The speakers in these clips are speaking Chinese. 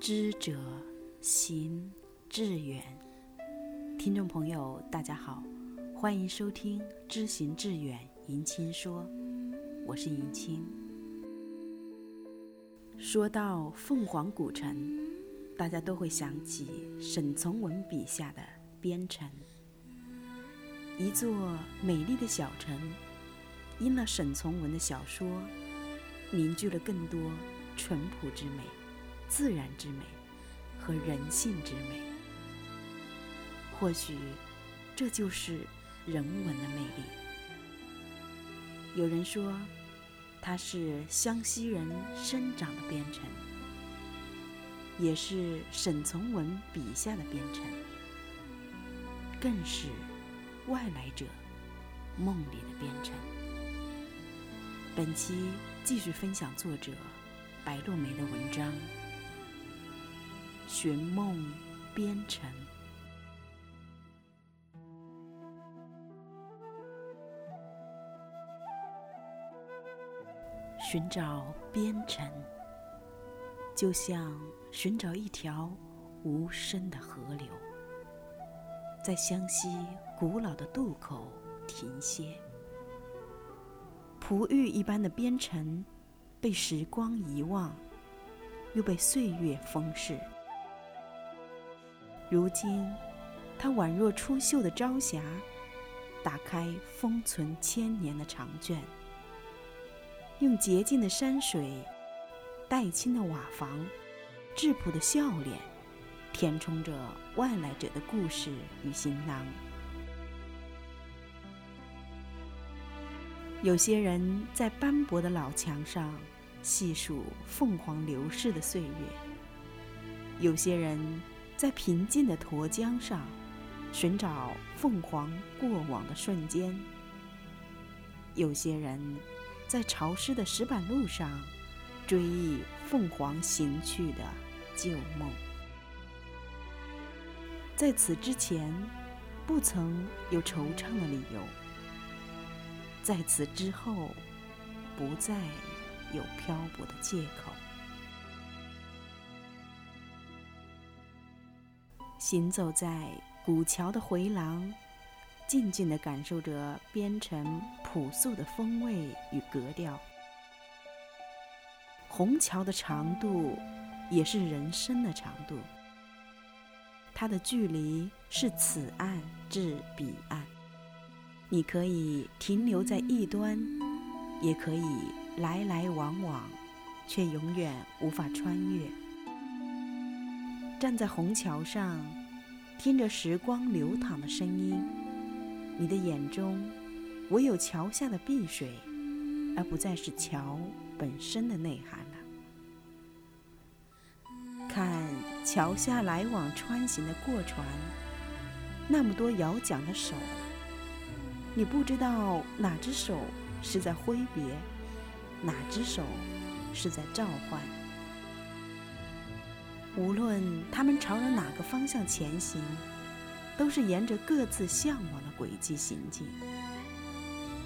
知者行志远。听众朋友，大家好，欢迎收听《知行志远》迎亲说，我是迎亲。说到凤凰古城，大家都会想起沈从文笔下的边城，一座美丽的小城，因了沈从文的小说，凝聚了更多淳朴之美、自然之美和人性之美。或许，这就是人文的魅力。有人说。它是湘西人生长的边城，也是沈从文笔下的边城，更是外来者梦里的边城。本期继续分享作者白落梅的文章《寻梦边城》。寻找边城，就像寻找一条无声的河流，在湘西古老的渡口停歇。璞玉一般的边城，被时光遗忘，又被岁月风逝。如今，它宛若出岫的朝霞，打开封存千年的长卷。用洁净的山水、黛青的瓦房、质朴的笑脸，填充着外来者的故事与行囊。有些人在斑驳的老墙上细数凤凰流逝的岁月；有些人在平静的沱江上寻找凤凰过往的瞬间；有些人。在潮湿的石板路上，追忆凤凰行去的旧梦。在此之前，不曾有惆怅的理由；在此之后，不再有漂泊的借口。行走在古桥的回廊。静静地感受着边城朴素的风味与格调。虹桥的长度，也是人生的长度。它的距离是此岸至彼岸。你可以停留在一端，也可以来来往往，却永远无法穿越。站在虹桥上，听着时光流淌的声音。你的眼中，唯有桥下的碧水，而不再是桥本身的内涵了。看桥下来往穿行的过船，那么多摇桨的手，你不知道哪只手是在挥别，哪只手是在召唤。无论他们朝着哪个方向前行。都是沿着各自向往的轨迹行进。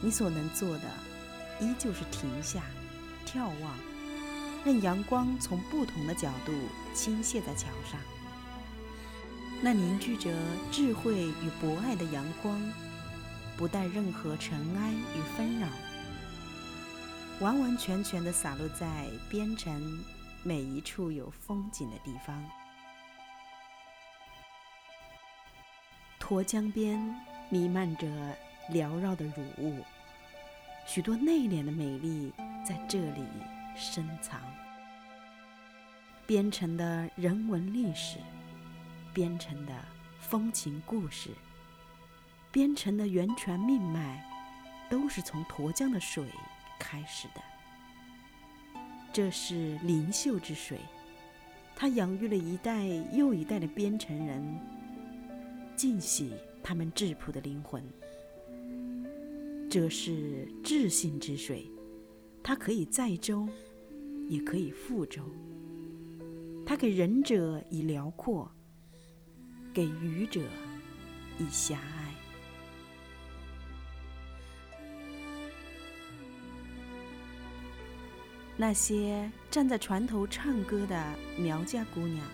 你所能做的，依旧是停下，眺望，任阳光从不同的角度倾泻在桥上。那凝聚着智慧与博爱的阳光，不带任何尘埃与纷扰，完完全全地洒落在边城每一处有风景的地方。沱江边弥漫着缭绕的乳雾，许多内敛的美丽在这里深藏。边城的人文历史，边城的风情故事，边城的源泉命脉，都是从沱江的水开始的。这是灵秀之水，它养育了一代又一代的边城人。尽喜他们质朴的灵魂。这是智性之水，它可以载舟，也可以覆舟。它给仁者以辽阔，给愚者以狭隘。那些站在船头唱歌的苗家姑娘，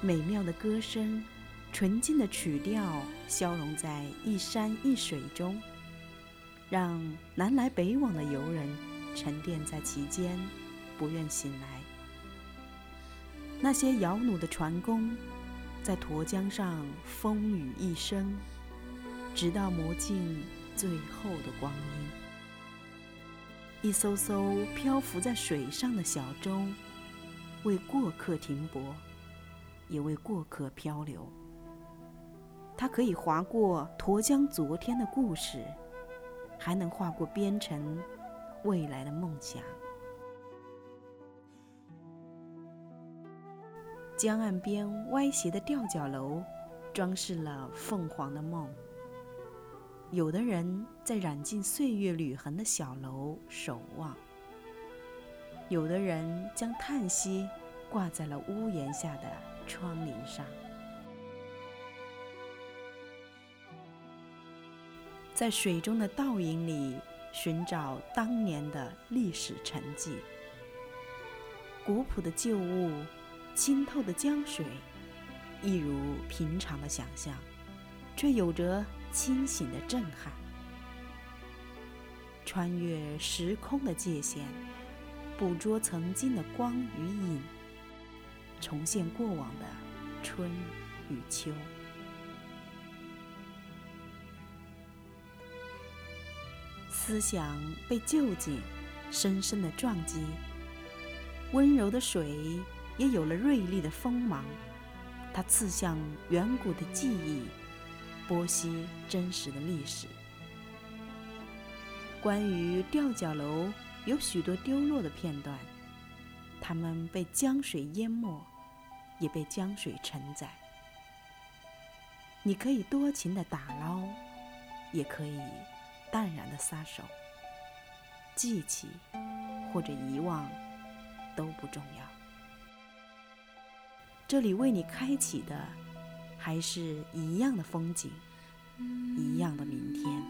美妙的歌声，纯净的曲调，消融在一山一水中，让南来北往的游人沉淀在其间，不愿醒来。那些摇橹的船工，在沱江上风雨一生，直到磨尽最后的光阴。一艘艘漂浮在水上的小舟，为过客停泊，也为过客漂流。它可以划过沱江昨天的故事，还能划过边城未来的梦想。江岸边歪斜的吊脚楼，装饰了凤凰的梦。有的人在染尽岁月履痕的小楼守望，有的人将叹息挂在了屋檐下的窗棂上。在水中的倒影里寻找当年的历史沉寂，古朴的旧物。清透的江水，一如平常的想象，却有着清醒的震撼。穿越时空的界限，捕捉曾经的光与影，重现过往的春与秋。思想被旧景深深的撞击，温柔的水。也有了锐利的锋芒，它刺向远古的记忆，剥析真实的历史。关于吊脚楼，有许多丢落的片段，它们被江水淹没，也被江水承载。你可以多情的打捞，也可以淡然的撒手，记起或者遗忘都不重要。这里为你开启的，还是一样的风景，一样的明天。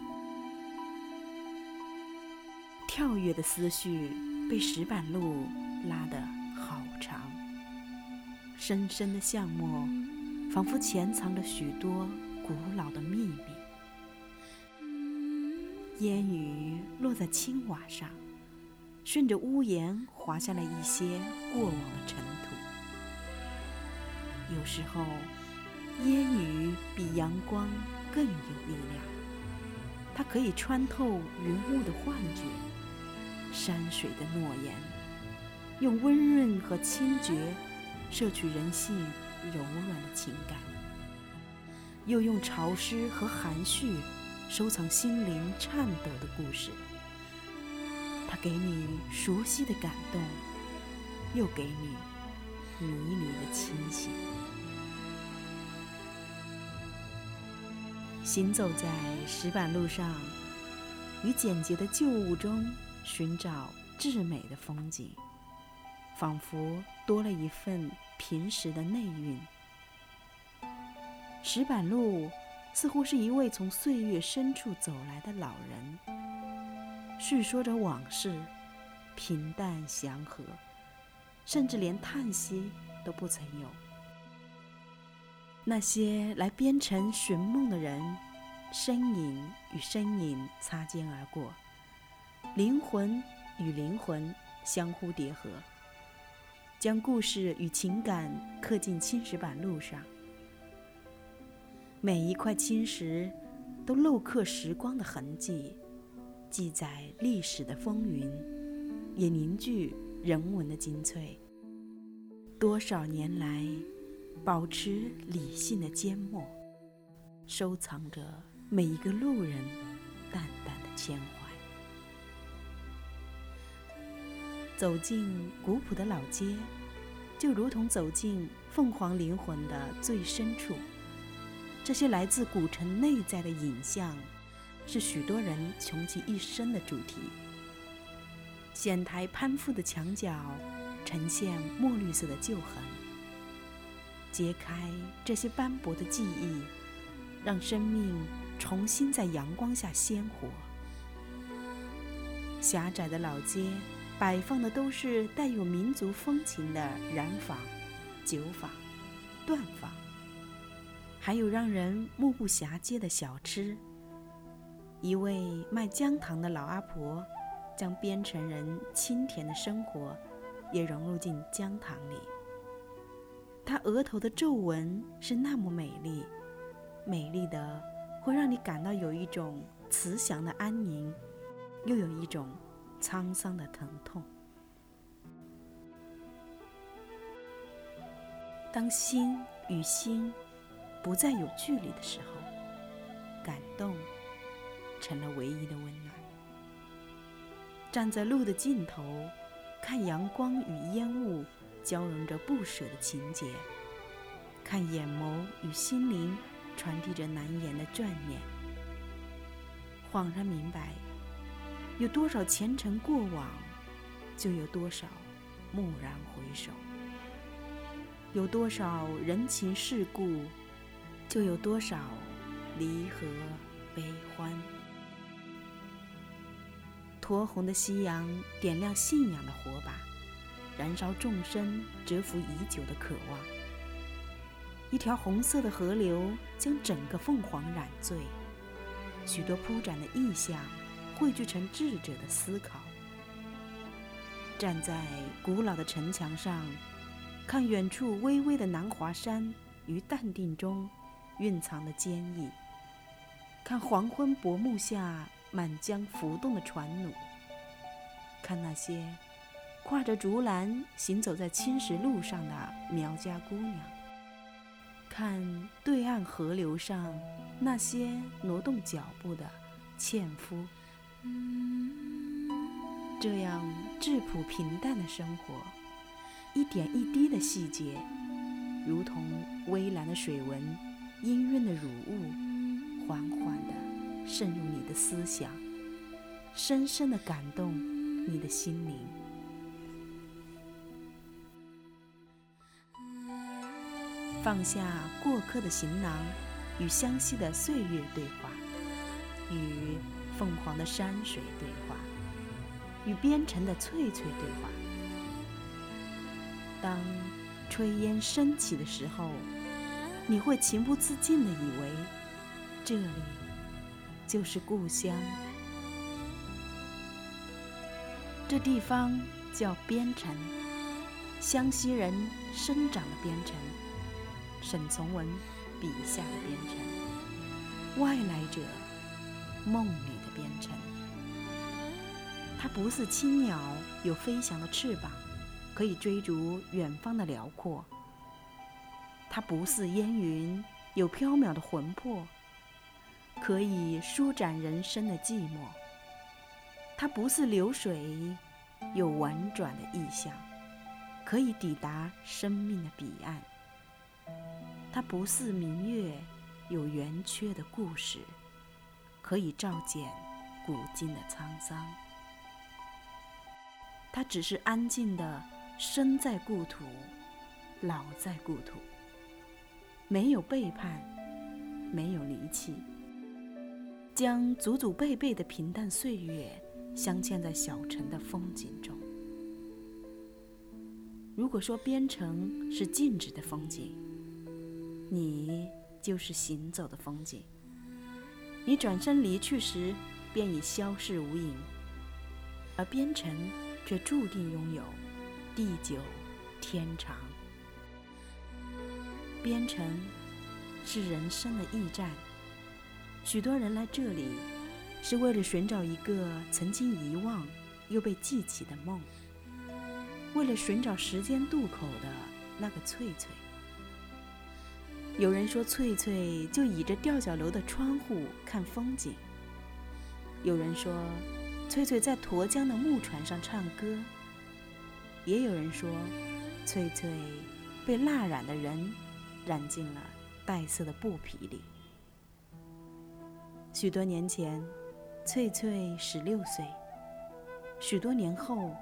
跳跃的思绪被石板路拉得好长，深深的巷陌，仿佛潜藏着许多古老的秘密。烟雨落在青瓦上，顺着屋檐滑下了一些过往的尘土。有时候，烟雨比阳光更有力量，它可以穿透云雾的幻觉，山水的诺言，用温润和清绝摄取人性柔软的情感，又用潮湿和含蓄收藏心灵颤抖的故事。它给你熟悉的感动，又给你迷离的清醒。行走在石板路上，与简洁的旧物中寻找至美的风景，仿佛多了一份平实的内蕴。石板路似乎是一位从岁月深处走来的老人，叙说着往事，平淡祥和，甚至连叹息都不曾有。那些来边城寻梦的人，身影与身影擦肩而过，灵魂与灵魂相互叠合，将故事与情感刻进青石板路上。每一块青石都镂刻时光的痕迹，记载历史的风云，也凝聚人文的精粹。多少年来。保持理性的缄默，收藏着每一个路人淡淡的牵怀。走进古朴的老街，就如同走进凤凰灵魂的最深处。这些来自古城内在的影像，是许多人穷其一生的主题。显台攀附的墙角，呈现墨绿色的旧痕。揭开这些斑驳的记忆，让生命重新在阳光下鲜活。狭窄的老街摆放的都是带有民族风情的染坊、酒坊、缎坊，还有让人目不暇接的小吃。一位卖姜糖的老阿婆，将边城人清甜的生活也融入进姜糖里。她额头的皱纹是那么美丽，美丽的会让你感到有一种慈祥的安宁，又有一种。沧桑的疼痛。当心与心不再有距离的时候，感动成了唯一的温暖。站在路的尽头，看阳光与烟雾交融着不舍的情节，看眼眸与心灵传递着难言的眷恋，恍然明白。有多少前尘过往，就有多少蓦然回首；有多少人情世故，就有多少离合悲欢。酡红的夕阳点亮信仰的火把，燃烧众生蛰伏已久的渴望。一条红色的河流将整个凤凰染醉，许多铺展的意象。汇聚成智者的思考。站在古老的城墙上，看远处巍巍的南华山于淡定中蕴藏的坚毅；看黄昏薄暮下满江浮动的船弩；看那些挎着竹篮行走在青石路上的苗家姑娘；看对岸河流上那些挪动脚步的纤夫。这样质朴平淡的生活，一点一滴的细节，如同微蓝的水纹、氤氲的乳雾，缓缓地渗入你的思想，深深地感动你的心灵。放下过客的行囊，与湘西的岁月对话，与。凤凰的山水对话，与边城的翠翠对话。当炊烟升起的时候，你会情不自禁地以为，这里就是故乡。这地方叫边城，湘西人生长的边城，沈从文笔下的边城，外来者梦里的。边城，它不似青鸟有飞翔的翅膀，可以追逐远方的辽阔；它不似烟云有飘渺的魂魄，可以舒展人生的寂寞；它不似流水有婉转的意象，可以抵达生命的彼岸；它不似明月有圆缺的故事，可以照见。古今的沧桑，它只是安静的生在故土，老在故土，没有背叛，没有离弃，将祖祖辈辈的平淡岁月镶嵌在小城的风景中。如果说边城是静止的风景，你就是行走的风景。你转身离去时。便已消逝无影，而边城却注定拥有地久天长。边城是人生的驿站，许多人来这里是为了寻找一个曾经遗忘又被记起的梦，为了寻找时间渡口的那个翠翠。有人说，翠翠就倚着吊脚楼的窗户看风景。有人说，翠翠在沱江的木船上唱歌；也有人说，翠翠被蜡染的人染进了带色的布匹里。许多年前，翠翠十六岁；许多年后，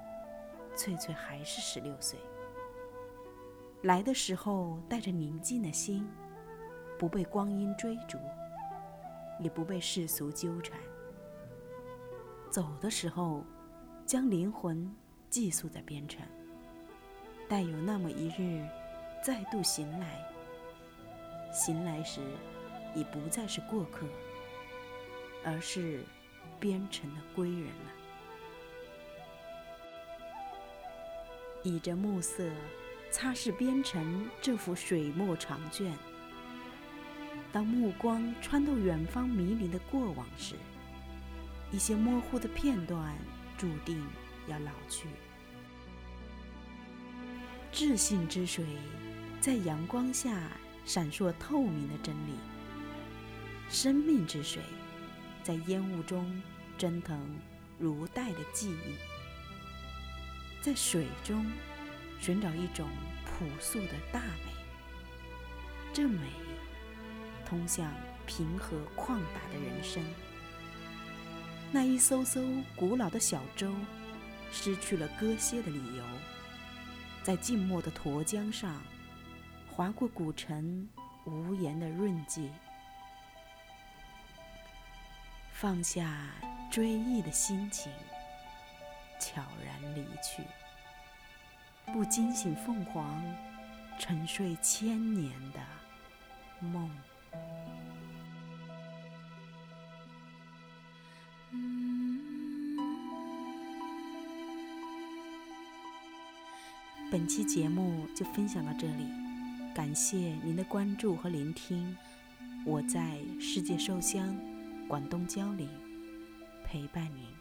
翠翠还是十六岁。来的时候带着宁静的心，不被光阴追逐，也不被世俗纠缠。走的时候，将灵魂寄宿在边城，待有那么一日再度醒来，醒来时已不再是过客，而是边城的归人了。倚着暮色，擦拭边城这幅水墨长卷。当目光穿透远方迷离的过往时，一些模糊的片段注定要老去。智性之水，在阳光下闪烁透明的真理；生命之水，在烟雾中蒸腾如带的记忆。在水中寻找一种朴素的大美，这美通向平和旷达的人生。那一艘艘古老的小舟，失去了搁歇的理由，在静默的沱江上，划过古城无言的润迹，放下追忆的心情，悄然离去，不惊醒凤凰沉睡千年的梦。本期节目就分享到这里，感谢您的关注和聆听。我在世界寿乡，广东蕉岭陪伴您。